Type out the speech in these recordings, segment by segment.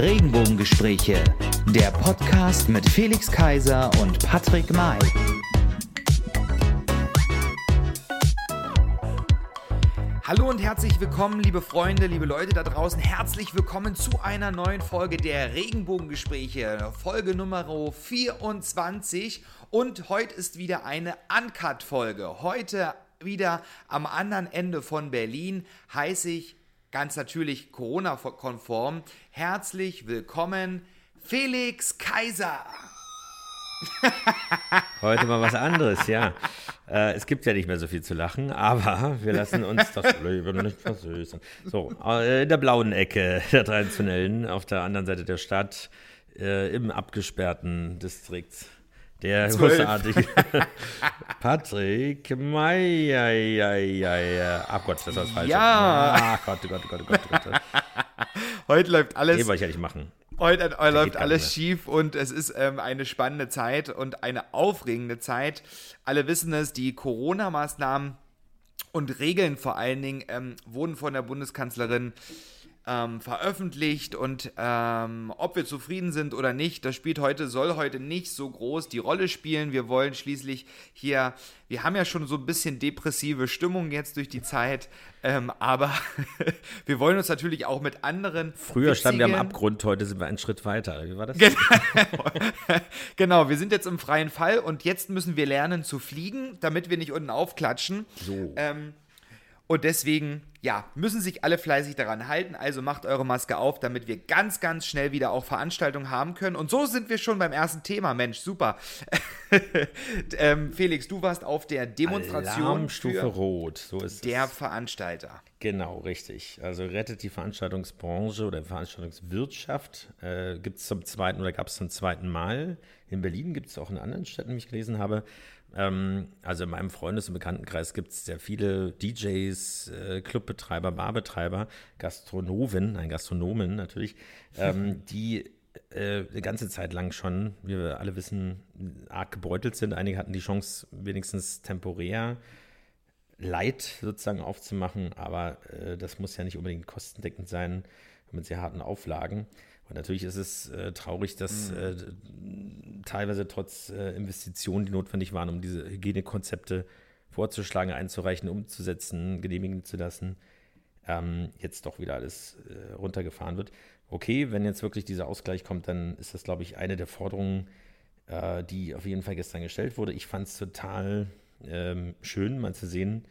Regenbogengespräche, der Podcast mit Felix Kaiser und Patrick May. Hallo und herzlich willkommen, liebe Freunde, liebe Leute da draußen. Herzlich willkommen zu einer neuen Folge der Regenbogengespräche, Folge Nummer 24. Und heute ist wieder eine Uncut-Folge. Heute wieder am anderen Ende von Berlin heiße ich ganz natürlich Corona-konform. Herzlich willkommen, Felix Kaiser. Heute mal was anderes, ja. Äh, es gibt ja nicht mehr so viel zu lachen, aber wir lassen uns das Leben nicht versüßen. So, äh, in der blauen Ecke der traditionellen, auf der anderen Seite der Stadt, äh, im abgesperrten Distrikt. Der großartige Patrick Meier. Ach Gott, das war das Falsche. Ja. Ach Gott, Gott, Gott, Gott, Gott. Gott. Heute läuft alles. Den wollte ich ja nicht machen. Heute geht läuft gar alles schief und es ist ähm, eine spannende Zeit und eine aufregende Zeit. Alle wissen es, die Corona-Maßnahmen und Regeln vor allen Dingen ähm, wurden von der Bundeskanzlerin ähm, veröffentlicht und ähm, ob wir zufrieden sind oder nicht, das spielt heute, soll heute nicht so groß die Rolle spielen. Wir wollen schließlich hier, wir haben ja schon so ein bisschen depressive Stimmung jetzt durch die Zeit, ähm, aber wir wollen uns natürlich auch mit anderen. Früher standen wir am Abgrund, heute sind wir einen Schritt weiter. Wie war das? genau, wir sind jetzt im freien Fall und jetzt müssen wir lernen zu fliegen, damit wir nicht unten aufklatschen. So. Ähm, und deswegen, ja, müssen sich alle fleißig daran halten. Also macht eure Maske auf, damit wir ganz, ganz schnell wieder auch Veranstaltungen haben können. Und so sind wir schon beim ersten Thema. Mensch, super. ähm, Felix, du warst auf der Demonstration Alarmstufe für Rot, so ist der es. Veranstalter. Genau, richtig. Also rettet die Veranstaltungsbranche oder Veranstaltungswirtschaft. Äh, gibt es zum zweiten oder gab es zum zweiten Mal. In Berlin gibt es auch in anderen Städten, wie ich gelesen habe. Ähm, also in meinem Freundes- und Bekanntenkreis gibt es sehr viele DJs, äh, Clubbetreiber, Barbetreiber, Gastronomen, nein, Gastronomen natürlich, ähm, die äh, eine ganze Zeit lang schon, wie wir alle wissen, arg gebeutelt sind. Einige hatten die Chance, wenigstens temporär Leid sozusagen aufzumachen, aber äh, das muss ja nicht unbedingt kostendeckend sein mit sehr harten Auflagen. Und natürlich ist es äh, traurig, dass äh, teilweise trotz äh, Investitionen, die notwendig waren, um diese Hygienekonzepte vorzuschlagen, einzureichen, umzusetzen, genehmigen zu lassen, ähm, jetzt doch wieder alles äh, runtergefahren wird. Okay, wenn jetzt wirklich dieser Ausgleich kommt, dann ist das, glaube ich, eine der Forderungen, äh, die auf jeden Fall gestern gestellt wurde. Ich fand es total ähm, schön, mal zu sehen,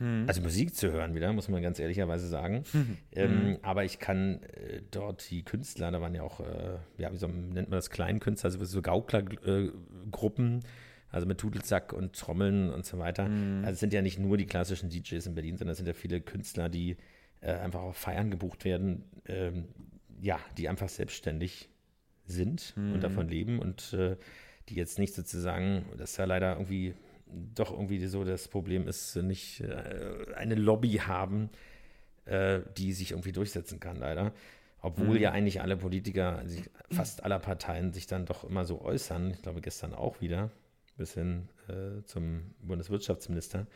also Musik zu hören wieder, muss man ganz ehrlicherweise sagen. ähm, aber ich kann äh, dort die Künstler, da waren ja auch, äh, ja, wie so, nennt man das, Kleinkünstler, also so Gauklergruppen, also mit Tudelsack und Trommeln und so weiter. Also es sind ja nicht nur die klassischen DJs in Berlin, sondern es sind ja viele Künstler, die äh, einfach auf Feiern gebucht werden, ähm, ja, die einfach selbstständig sind und davon leben und äh, die jetzt nicht sozusagen, das ist ja leider irgendwie doch irgendwie so das Problem ist, nicht äh, eine Lobby haben, äh, die sich irgendwie durchsetzen kann, leider. Obwohl ja eigentlich alle Politiker, also fast aller Parteien sich dann doch immer so äußern. Ich glaube gestern auch wieder, bis hin äh, zum Bundeswirtschaftsminister.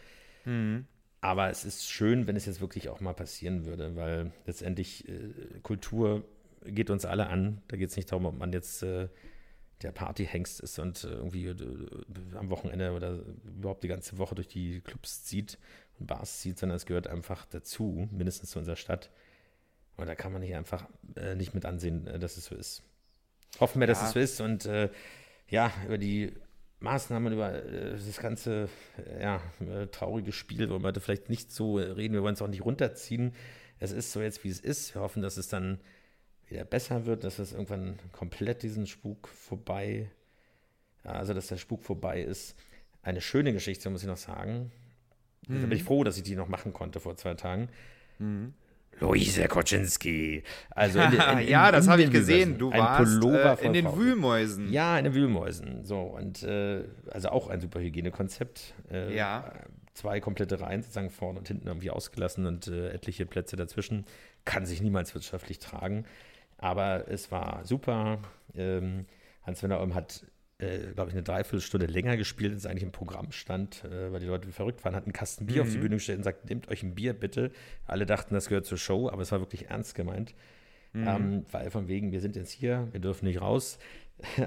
Aber es ist schön, wenn es jetzt wirklich auch mal passieren würde, weil letztendlich äh, Kultur geht uns alle an. Da geht es nicht darum, ob man jetzt äh, der Partyhengst ist und äh, irgendwie äh, am Wochenende oder überhaupt die ganze Woche durch die Clubs zieht und Bars zieht, sondern es gehört einfach dazu, mindestens zu unserer Stadt. Und da kann man hier einfach äh, nicht mit ansehen, dass es so ist. Hoffen wir, dass Ja. es so ist und äh, ja, über die Maßnahmen, über äh, das ganze ja, traurige Spiel wollen wir heute vielleicht nicht so reden. Wir wollen es auch nicht runterziehen. Es ist so jetzt, wie es ist. Wir hoffen, dass es dann wieder besser wird, dass es irgendwann komplett diesen Spuk vorbei, also dass der Spuk vorbei ist. Eine schöne Geschichte, muss ich noch sagen. Da bin ich froh, dass ich die noch machen konnte vor zwei Tagen. Luise Koczynski. Also in in- in- ja, das habe ich gesehen. Du Ein warst äh, in den Frauen. Wühlmäusen. Ja, in den Wühlmäusen. So, und äh, also auch ein super Hygienekonzept. Äh, Ja. Zwei komplette Reihen sozusagen vorne und hinten irgendwie ausgelassen und äh, etliche Plätze dazwischen. Kann sich niemals wirtschaftlich tragen. Aber es war super. Ähm, Hans-Werner Olm hat, äh, glaube ich, eine Dreiviertelstunde länger gespielt, als eigentlich im Programm stand, äh, weil die Leute verrückt waren, hat einen Kasten Bier auf die Bühne gestellt und sagt, nehmt euch ein Bier bitte. Alle dachten, das gehört zur Show, aber es war wirklich ernst gemeint. Mhm. Ähm, weil von wegen, wir sind jetzt hier, wir dürfen nicht raus.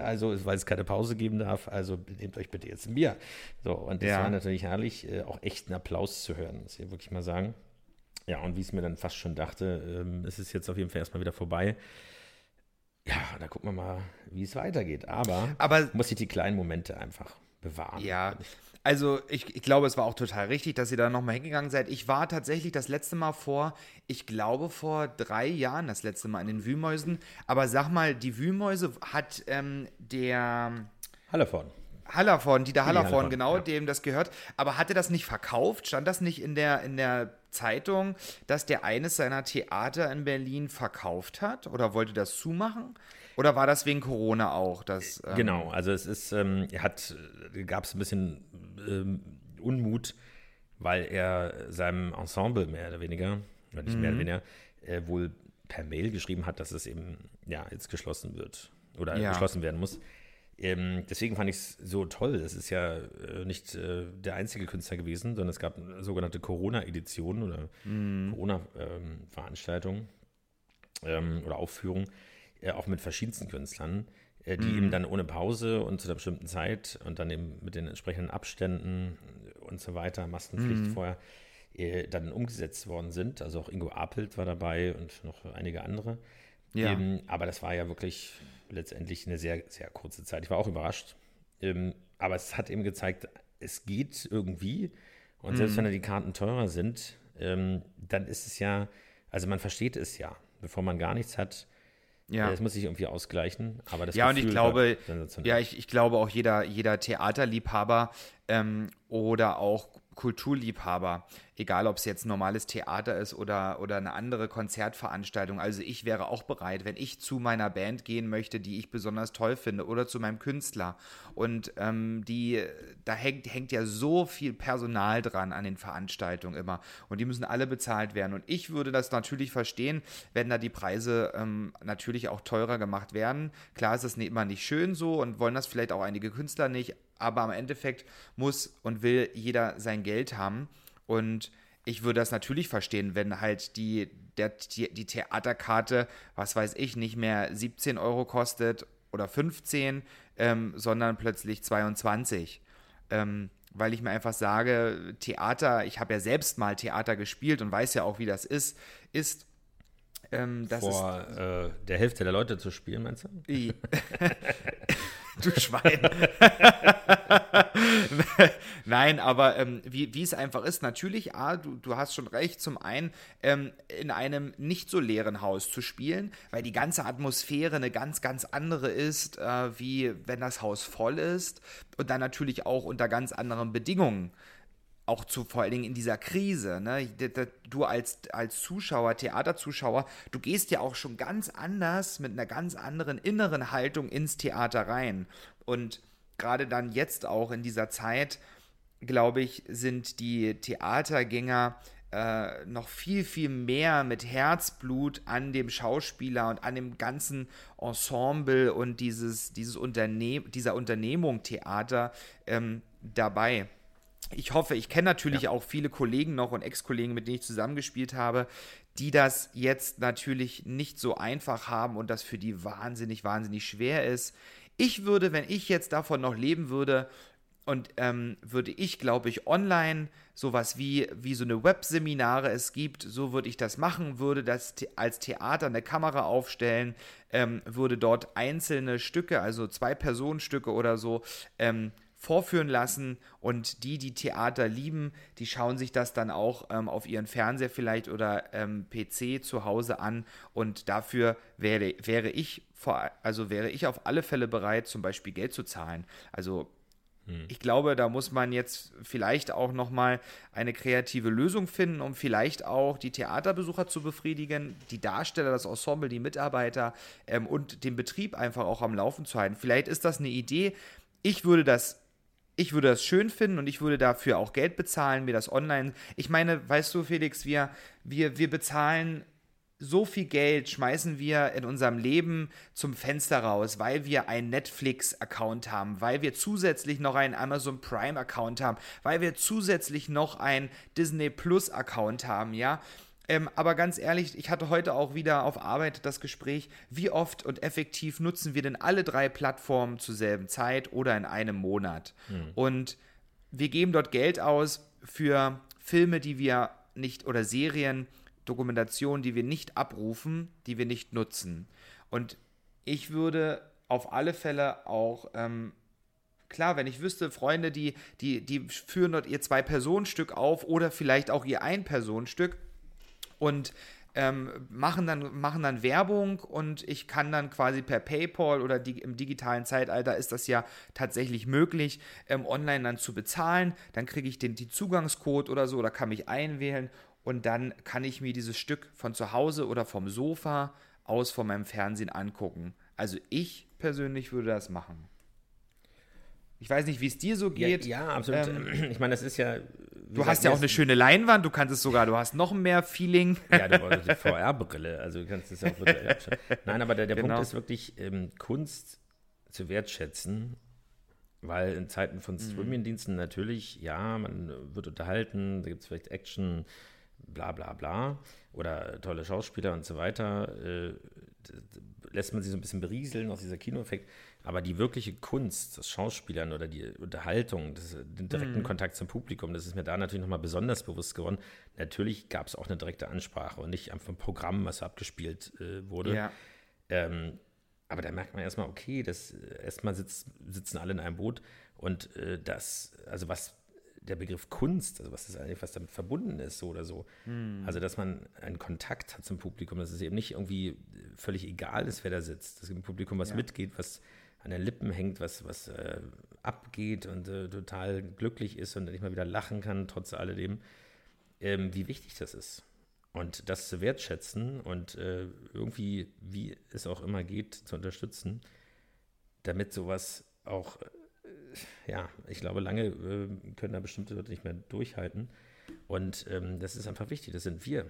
Also, weil es keine Pause geben darf, also nehmt euch bitte jetzt ein Bier. So, und das ja. war natürlich herrlich, äh, auch echt einen Applaus zu hören, muss ich wirklich mal sagen. Ja, und wie ich es mir dann fast schon dachte, ähm, ist es jetzt auf jeden Fall erstmal wieder vorbei. Ja, da gucken wir mal, wie es weitergeht. Aber, Aber muss ich die kleinen Momente einfach bewahren. Ja, also ich, ich glaube, es war auch total richtig, dass ihr da nochmal hingegangen seid. Ich war tatsächlich das letzte Mal vor, ich glaube vor drei Jahren das letzte Mal in den Wühlmäusen. Aber sag mal, die Wühlmäuse hat ähm, der... Hallervorden. Hallervorden, Dieter Hallervorden, genau, ja. dem das gehört. Aber hat er das nicht verkauft? Stand das nicht in der, in der Zeitung, dass der eines seiner Theater in Berlin verkauft hat? Oder wollte das zumachen? Oder war das wegen Corona auch? Dass, ähm genau, also es ist, ähm, er hat, äh, gab es ein bisschen ähm, Unmut, weil er seinem Ensemble mehr oder weniger, oder nicht mhm. mehr oder mhm. weniger, äh, wohl per Mail geschrieben hat, dass es eben ja jetzt geschlossen wird oder ja. geschlossen werden muss. Ähm, deswegen fand ich es so toll. Es ist ja äh, nicht äh, der einzige Künstler gewesen, sondern es gab sogenannte Corona-Editionen oder mhm. Corona-Veranstaltungen ähm, oder Aufführungen äh, auch mit verschiedensten Künstlern, äh, die mhm. eben dann ohne Pause und zu einer bestimmten Zeit und dann eben mit den entsprechenden Abständen und so weiter, Maskenpflicht mhm. vorher, äh, dann umgesetzt worden sind. Also auch Ingo Apelt war dabei und noch einige andere. Ja. Ähm, aber das war ja wirklich letztendlich eine sehr, sehr kurze Zeit. Ich war auch überrascht. Ähm, aber es hat eben gezeigt, es geht irgendwie. Und selbst mhm. wenn die Karten teurer sind, ähm, dann ist es ja, also man versteht es ja. Bevor man gar nichts hat, ja. Das muss sich irgendwie ausgleichen, aber das Ja, Gefühl und ich glaube, ja, ich, ich glaube auch jeder, jeder Theaterliebhaber ähm, oder auch Kulturliebhaber, egal ob es jetzt normales Theater ist oder, oder eine andere Konzertveranstaltung. Also ich wäre auch bereit, wenn ich zu meiner Band gehen möchte, die ich besonders toll finde, oder zu meinem Künstler. Und ähm, die, da hängt, hängt ja so viel Personal dran an den Veranstaltungen immer. Und die müssen alle bezahlt werden. Und ich würde das natürlich verstehen, wenn da die Preise ähm, natürlich auch teurer gemacht werden. Klar ist das nicht immer nicht schön so und wollen das vielleicht auch einige Künstler nicht aber am Endeffekt muss und will jeder sein Geld haben. Und ich würde das natürlich verstehen, wenn halt die, der, die, die Theaterkarte, was weiß ich, nicht mehr 17 Euro kostet oder 15, ähm, sondern plötzlich 22. Ähm, weil ich mir einfach sage, Theater, ich habe ja selbst mal Theater gespielt und weiß ja auch, wie das ist, ist ähm, Vor ist, äh, der Hälfte der Leute zu spielen, meinst du? du Schwein. Nein, aber ähm, wie, wie es einfach ist, natürlich, ah, du, du hast schon recht, zum einen ähm, in einem nicht so leeren Haus zu spielen, weil die ganze Atmosphäre eine ganz, ganz andere ist, äh, wie wenn das Haus voll ist und dann natürlich auch unter ganz anderen Bedingungen auch zu vor allen Dingen in dieser Krise, ne? Du als, als Zuschauer, Theaterzuschauer, du gehst ja auch schon ganz anders mit einer ganz anderen inneren Haltung ins Theater rein. Und gerade dann jetzt auch in dieser Zeit, glaube ich, sind die Theatergänger äh, noch viel, viel mehr mit Herzblut an dem Schauspieler und an dem ganzen Ensemble und dieses, dieses Unterne dieser Unternehmung Theater ähm, dabei ich hoffe, ich kenne natürlich ja. auch viele Kollegen noch und Ex-Kollegen, mit denen ich zusammengespielt habe, die das jetzt natürlich nicht so einfach haben und das für die wahnsinnig, wahnsinnig schwer ist. Ich würde, wenn ich jetzt davon noch leben würde, und ähm, würde ich, glaube ich, online sowas wie, wie so eine Webseminare es gibt, so würde ich das machen, würde das als Theater eine Kamera aufstellen, ähm, würde dort einzelne Stücke, also zwei Personenstücke oder so, ähm, vorführen lassen und die, die Theater lieben, die schauen sich das dann auch ähm, auf ihren Fernseher vielleicht oder ähm, PC zu Hause an und dafür wäre, wäre ich vor, also wäre ich auf alle Fälle bereit, zum Beispiel Geld zu zahlen. Also hm. ich glaube, da muss man jetzt vielleicht auch nochmal eine kreative Lösung finden, um vielleicht auch die Theaterbesucher zu befriedigen, die Darsteller, das Ensemble, die Mitarbeiter ähm, und den Betrieb einfach auch am Laufen zu halten. Vielleicht ist das eine Idee. Ich würde das ich würde das schön finden und ich würde dafür auch Geld bezahlen, mir das online. Ich meine, weißt du, Felix, wir, wir, wir bezahlen so viel Geld, schmeißen wir in unserem Leben zum Fenster raus, weil wir einen Netflix-Account haben, weil wir zusätzlich noch einen Amazon Prime-Account haben, weil wir zusätzlich noch einen Disney Plus-Account haben, ja. Ähm, aber ganz ehrlich, ich hatte heute auch wieder auf Arbeit das Gespräch, wie oft und effektiv nutzen wir denn alle drei Plattformen zur selben Zeit oder in einem Monat? Hm. Und wir geben dort Geld aus für Filme, die wir nicht oder Serien, Dokumentationen, die wir nicht abrufen, die wir nicht nutzen. Und ich würde auf alle Fälle auch ähm, klar, wenn ich wüsste, Freunde, die, die, die führen dort ihr Zwei-Personen-Stück auf oder vielleicht auch ihr Ein-Personen-Stück und ähm, machen, dann, machen dann Werbung und ich kann dann quasi per PayPal oder die, im digitalen Zeitalter ist das ja tatsächlich möglich, ähm, online dann zu bezahlen. Dann kriege ich den die Zugangscode oder so oder kann mich einwählen und dann kann ich mir dieses Stück von zu Hause oder vom Sofa aus von meinem Fernsehen angucken. Also ich persönlich würde das machen. Ich weiß nicht, wie es dir so geht. Ja, ja absolut. Ähm, ich meine, das ist ja. Du hast ja auch eine schöne Leinwand, du kannst es sogar, du hast noch mehr Feeling. Ja, du brauchst die VR-Brille, also du kannst es auch virtuell Nein, aber der, der genau. Punkt ist wirklich, ähm, Kunst zu wertschätzen, weil in Zeiten von mhm. Streaming-Diensten natürlich, ja, man wird unterhalten, da gibt es vielleicht Action, bla bla bla, oder tolle Schauspieler und so weiter, äh, lässt man sich so ein bisschen berieseln aus dieser Kinoeffekt. Aber die wirkliche Kunst, das Schauspielern oder die Unterhaltung, das, den direkten mhm. Kontakt zum Publikum, das ist mir da natürlich nochmal besonders bewusst geworden. Natürlich gab es auch eine direkte Ansprache und nicht einfach ein Programm, was abgespielt äh, wurde. Ja. Ähm, aber da merkt man erstmal, okay, das äh, erstmal sitz, sitzen alle in einem Boot und äh, das, also was der Begriff Kunst, also was ist eigentlich, was damit verbunden ist, so oder so. Mhm. Also, dass man einen Kontakt hat zum Publikum, dass es eben nicht irgendwie völlig egal ist, wer da sitzt, dass dem Publikum was ja. mitgeht, was an den Lippen hängt, was, was äh, abgeht und äh, total glücklich ist und nicht mal wieder lachen kann, trotz alledem, ähm, wie wichtig das ist. Und das zu wertschätzen und äh, irgendwie, wie es auch immer geht, zu unterstützen, damit sowas auch, äh, ja, ich glaube, lange äh, können da bestimmte Leute nicht mehr durchhalten. Und ähm, das ist einfach wichtig, das sind wir.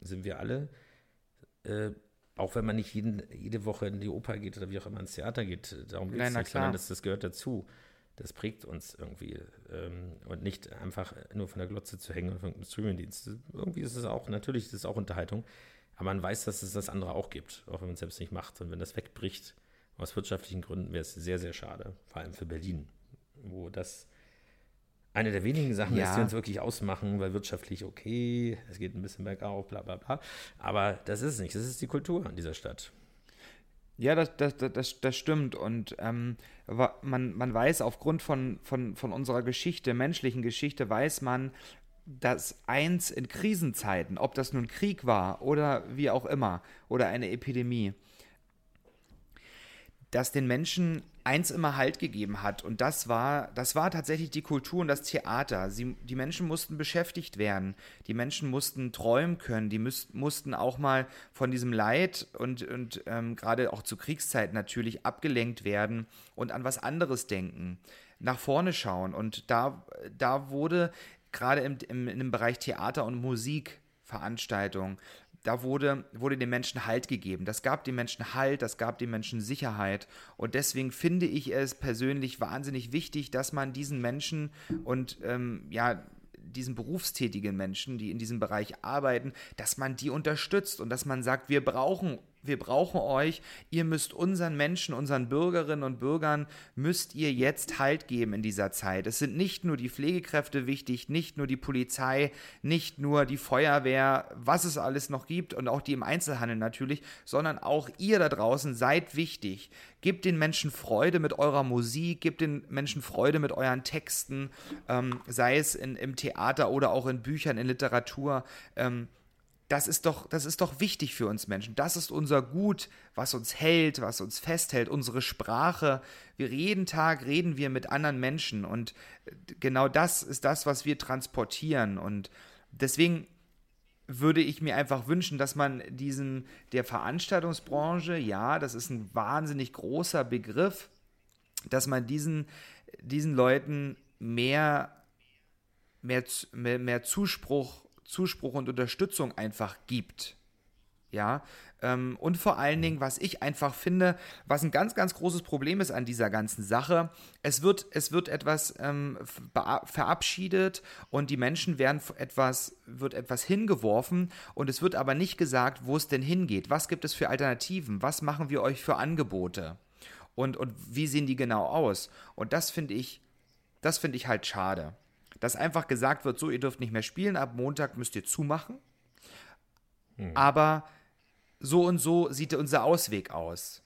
Sind wir alle äh, auch wenn man nicht jeden, jede Woche in die Oper geht oder wie auch immer ins Theater geht, darum geht es nicht, sondern das, das gehört dazu. Das prägt uns irgendwie. Ähm, und nicht einfach nur von der Glotze zu hängen und von einem Streamingdienst. Irgendwie ist es auch, natürlich ist es auch Unterhaltung, aber man weiß, dass es das andere auch gibt, auch wenn man es selbst nicht macht. Und wenn das wegbricht, aus wirtschaftlichen Gründen, wäre es sehr, sehr schade, vor allem für Berlin, wo das eine der wenigen Sachen ja. ist, die uns wirklich ausmachen, weil wirtschaftlich okay, es geht ein bisschen bergauf, bla bla bla. Aber das ist es nicht, das ist die Kultur an dieser Stadt. Ja, das, das, das, das stimmt. Und ähm, man, man weiß aufgrund von, von, von unserer Geschichte, menschlichen Geschichte, weiß man, dass eins in Krisenzeiten, ob das nun Krieg war oder wie auch immer, oder eine Epidemie, dass den Menschen eins immer Halt gegeben hat. Und das war, das war tatsächlich die Kultur und das Theater. Sie, die Menschen mussten beschäftigt werden. Die Menschen mussten träumen können. Die müß, mussten auch mal von diesem Leid und, und ähm, gerade auch zu Kriegszeiten natürlich abgelenkt werden und an was anderes denken. Nach vorne schauen. Und da, da wurde gerade im, im, im Bereich Theater und Musik Veranstaltungen da wurde, wurde den Menschen Halt gegeben. Das gab den Menschen Halt, das gab den Menschen Sicherheit. Und deswegen finde ich es persönlich wahnsinnig wichtig, dass man diesen Menschen und ähm, ja, diesen berufstätigen Menschen, die in diesem Bereich arbeiten, dass man die unterstützt und dass man sagt, wir brauchen wir brauchen euch, ihr müsst unseren Menschen, unseren Bürgerinnen und Bürgern, müsst ihr jetzt Halt geben in dieser Zeit. Es sind nicht nur die Pflegekräfte wichtig, nicht nur die Polizei, nicht nur die Feuerwehr, was es alles noch gibt und auch die im Einzelhandel natürlich, sondern auch ihr da draußen seid wichtig. Gebt den Menschen Freude mit eurer Musik, gebt den Menschen Freude mit euren Texten, ähm, sei es in, im Theater oder auch in Büchern, in Literatur. Ähm, das ist doch, das ist doch wichtig für uns Menschen. Das ist unser Gut, was uns hält, was uns festhält, unsere Sprache. Wir jeden Tag reden wir mit anderen Menschen und äh, genau das ist das, was wir transportieren. Und deswegen würde ich mir einfach wünschen, dass man diesen, der Veranstaltungsbranche, ja, das ist ein wahnsinnig großer Begriff, dass man diesen, diesen Leuten mehr, mehr, mehr, mehr Zuspruch Zuspruch und Unterstützung einfach gibt. Ja, ähm, und vor allen Dingen, was ich einfach finde, was ein ganz, ganz großes Problem ist an dieser ganzen Sache, es wird, es wird etwas ähm, verabschiedet und die Menschen werden etwas, wird etwas hingeworfen und es wird aber nicht gesagt, wo es denn hingeht. Was gibt es für Alternativen? Was machen wir euch für Angebote? Und, und wie sehen die genau aus? Und das finde ich, das finde ich halt schade. Dass einfach gesagt wird, so, ihr dürft nicht mehr spielen, ab Montag müsst ihr zumachen. Hm. Aber so und so sieht unser Ausweg aus.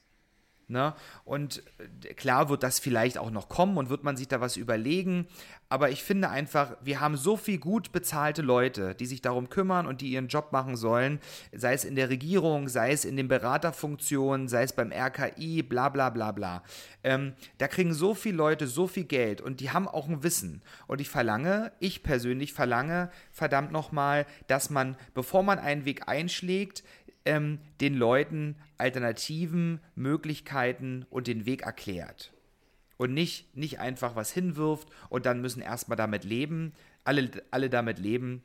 Ne? Und äh, klar wird das vielleicht auch noch kommen und wird man sich da was überlegen. Aber ich finde einfach, wir haben so viel gut bezahlte Leute, die sich darum kümmern und die ihren Job machen sollen, sei es in der Regierung, sei es in den Beraterfunktionen, sei es beim RKI, bla bla bla bla. Ähm, da kriegen so viele Leute so viel Geld und die haben auch ein Wissen. Und ich verlange, ich persönlich verlange, verdammt nochmal, dass man, bevor man einen Weg einschlägt, ähm, den Leuten Alternativen, Möglichkeiten und den Weg erklärt. Und nicht, nicht einfach was hinwirft und dann müssen erstmal damit leben, alle, alle damit leben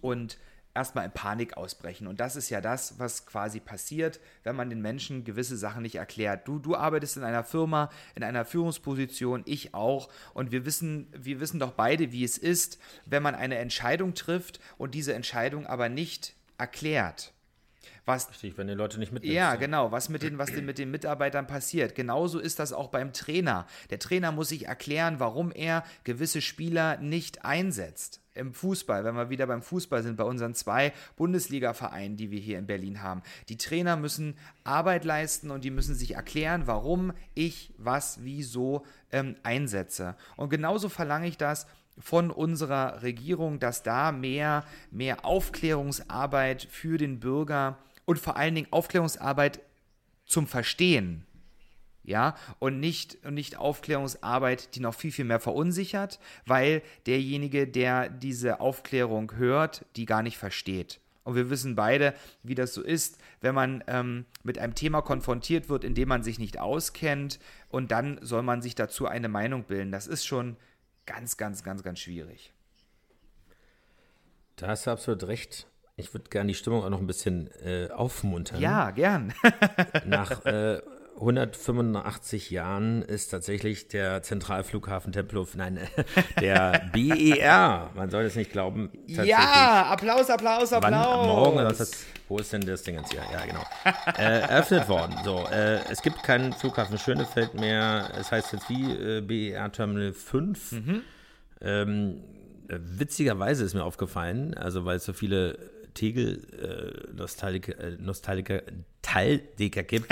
und erstmal in Panik ausbrechen. Und das ist ja das, was quasi passiert, wenn man den Menschen gewisse Sachen nicht erklärt. Du, du arbeitest in einer Firma, in einer Führungsposition, ich auch. Und wir wissen, wir wissen doch beide, wie es ist, wenn man eine Entscheidung trifft und diese Entscheidung aber nicht erklärt. Was, Richtig, wenn die Leute nicht mitnehmen. Ja, genau, was mit den, was denn mit den Mitarbeitern passiert. Genauso ist das auch beim Trainer. Der Trainer muss sich erklären, warum er gewisse Spieler nicht einsetzt. Im Fußball, wenn wir wieder beim Fußball sind, bei unseren zwei Bundesliga-Vereinen, die wir hier in Berlin haben. Die Trainer müssen Arbeit leisten und die müssen sich erklären, warum ich was, wieso ähm, einsetze. Und genauso verlange ich das von unserer Regierung, dass da mehr, mehr Aufklärungsarbeit für den Bürger und vor allen Dingen Aufklärungsarbeit zum Verstehen. Ja, und nicht, und nicht Aufklärungsarbeit, die noch viel, viel mehr verunsichert, weil derjenige, der diese Aufklärung hört, die gar nicht versteht. Und wir wissen beide, wie das so ist, wenn man ähm, mit einem Thema konfrontiert wird, in dem man sich nicht auskennt, und dann soll man sich dazu eine Meinung bilden. Das ist schon ganz, ganz, ganz, ganz schwierig. Da hast du absolut recht. Ich würde gerne die Stimmung auch noch ein bisschen äh, aufmuntern. Ja, gern. Nach äh, 185 Jahren ist tatsächlich der Zentralflughafen Tempelhof, nein, der BER, man soll es nicht glauben. Ja, Applaus, Applaus, Applaus. Morgen, das, wo ist denn das Ding jetzt hier? Ja, genau. äh, eröffnet worden. So, äh, es gibt keinen Flughafen Schönefeld mehr. Es heißt jetzt wie äh, BER Terminal 5. Mhm. Ähm, witzigerweise ist mir aufgefallen, also weil es so viele Tegel-Nostalgiker äh, Nostalgiker, Teildecker gibt.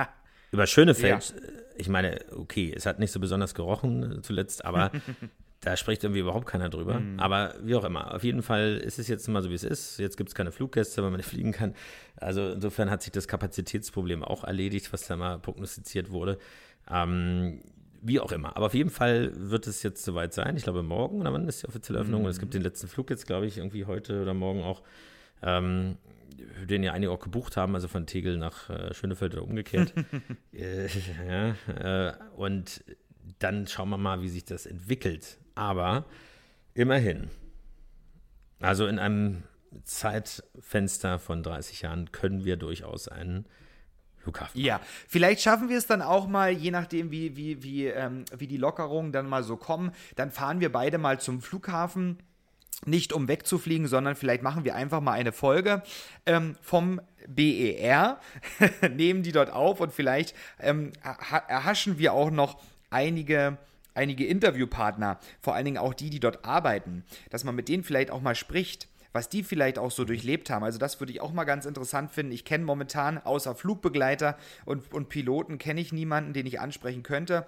Über Schönefeld, ja. ich meine, okay, es hat nicht so besonders gerochen äh, zuletzt, aber da spricht irgendwie überhaupt keiner drüber. Mhm. Aber wie auch immer, auf jeden Fall ist es jetzt mal so, wie es ist. Jetzt gibt es keine Fluggäste, weil man nicht fliegen kann. Also insofern hat sich das Kapazitätsproblem auch erledigt, was da mal prognostiziert wurde. Ähm, wie auch immer. Aber auf jeden Fall wird es jetzt soweit sein. Ich glaube, morgen oder wann ist die offizielle Öffnung? Mhm. Und es gibt den letzten Flug jetzt, glaube ich, irgendwie heute oder morgen auch ähm, den ja einige auch gebucht haben, also von Tegel nach äh, Schönefeld oder umgekehrt. äh, ja, äh, und dann schauen wir mal, wie sich das entwickelt. Aber immerhin, also in einem Zeitfenster von 30 Jahren können wir durchaus einen Flughafen. Ja, vielleicht schaffen wir es dann auch mal, je nachdem, wie, wie, wie, ähm, wie die Lockerungen dann mal so kommen, dann fahren wir beide mal zum Flughafen nicht um wegzufliegen, sondern vielleicht machen wir einfach mal eine Folge ähm, vom BER, nehmen die dort auf und vielleicht ähm, erhaschen wir auch noch einige einige Interviewpartner, vor allen Dingen auch die, die dort arbeiten, dass man mit denen vielleicht auch mal spricht, was die vielleicht auch so durchlebt haben. Also das würde ich auch mal ganz interessant finden. Ich kenne momentan außer Flugbegleiter und, und Piloten kenne ich niemanden, den ich ansprechen könnte.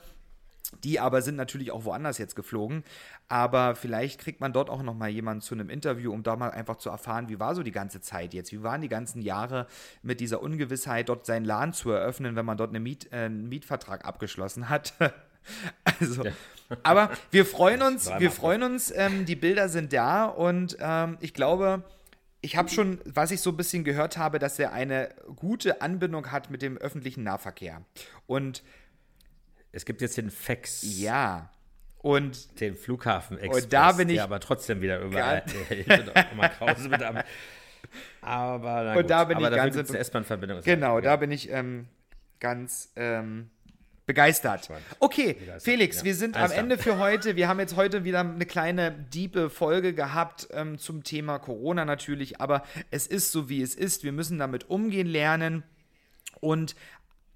Die aber sind natürlich auch woanders jetzt geflogen. Aber vielleicht kriegt man dort auch nochmal jemanden zu einem Interview, um da mal einfach zu erfahren, wie war so die ganze Zeit jetzt? Wie waren die ganzen Jahre mit dieser Ungewissheit, dort seinen Laden zu eröffnen, wenn man dort eine Miet, äh, einen Mietvertrag abgeschlossen hat? also, ja. aber wir freuen uns, wir freuen uns, ähm, die Bilder sind da und ähm, ich glaube, ich habe schon, was ich so ein bisschen gehört habe, dass er eine gute Anbindung hat mit dem öffentlichen Nahverkehr. Und es gibt jetzt den Fax. Ja. Und den Flughafen Express, und da bin ich der aber trotzdem wieder überall mal Krause mit am Aber, na Und gut. da bin Aber ich ganz eine S-Bahn-Verbindung. Genau, da bin ich ähm, ganz ähm, begeistert. Okay, Begeistert, Felix, ja. wir sind Alles am. Ende für heute. Wir haben jetzt heute wieder eine kleine, diepe Folge gehabt ähm, zum Thema Corona natürlich, aber es ist so, wie es ist. Wir müssen damit umgehen lernen. Und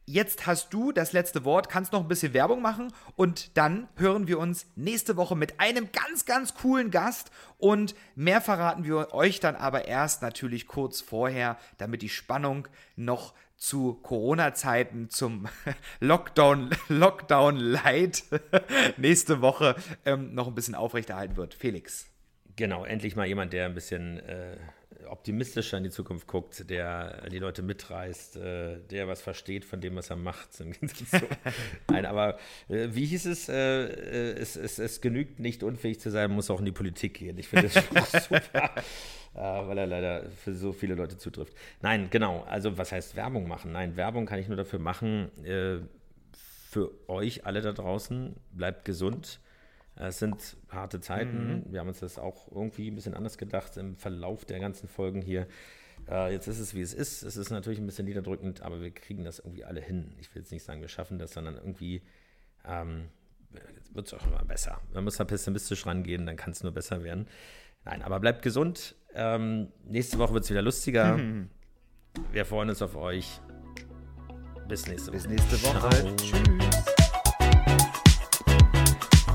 jetzt hast du das letzte Wort, kannst noch ein bisschen Werbung machen und dann hören wir uns nächste Woche mit einem ganz, ganz coolen Gast und mehr verraten wir euch dann aber erst natürlich kurz vorher, damit die Spannung noch zu Corona-Zeiten zum Lockdown, Lockdown Light nächste Woche ähm, noch ein bisschen aufrechterhalten wird. Felix. Genau, endlich mal jemand, der ein bisschen äh, optimistischer in die Zukunft guckt, der die Leute mitreißt, äh, der was versteht von dem, was er macht. Nein, aber äh, wie hieß es? Äh, äh, es, es? Es genügt nicht unfähig zu sein, man muss auch in die Politik gehen. Ich finde das schon super, äh, weil er leider für so viele Leute zutrifft. Nein, genau. Also was heißt Werbung machen? Nein, Werbung kann ich nur dafür machen, für euch alle da draußen, bleibt gesund. Es sind harte Zeiten. Wir haben uns das auch irgendwie ein bisschen anders gedacht im Verlauf der ganzen Folgen hier. Äh, jetzt ist es, wie es ist. Es ist natürlich ein bisschen niederdrückend, aber wir kriegen das irgendwie alle hin. Ich will jetzt nicht sagen, wir schaffen das, sondern irgendwie ähm, wird es auch immer besser. Man muss da pessimistisch rangehen, dann kann es nur besser werden. Nein, aber bleibt gesund. Ähm, nächste Woche wird es wieder lustiger. Wir freuen uns auf euch. Bis nächste Woche. Bis nächste Woche. Ciao. Tschüss.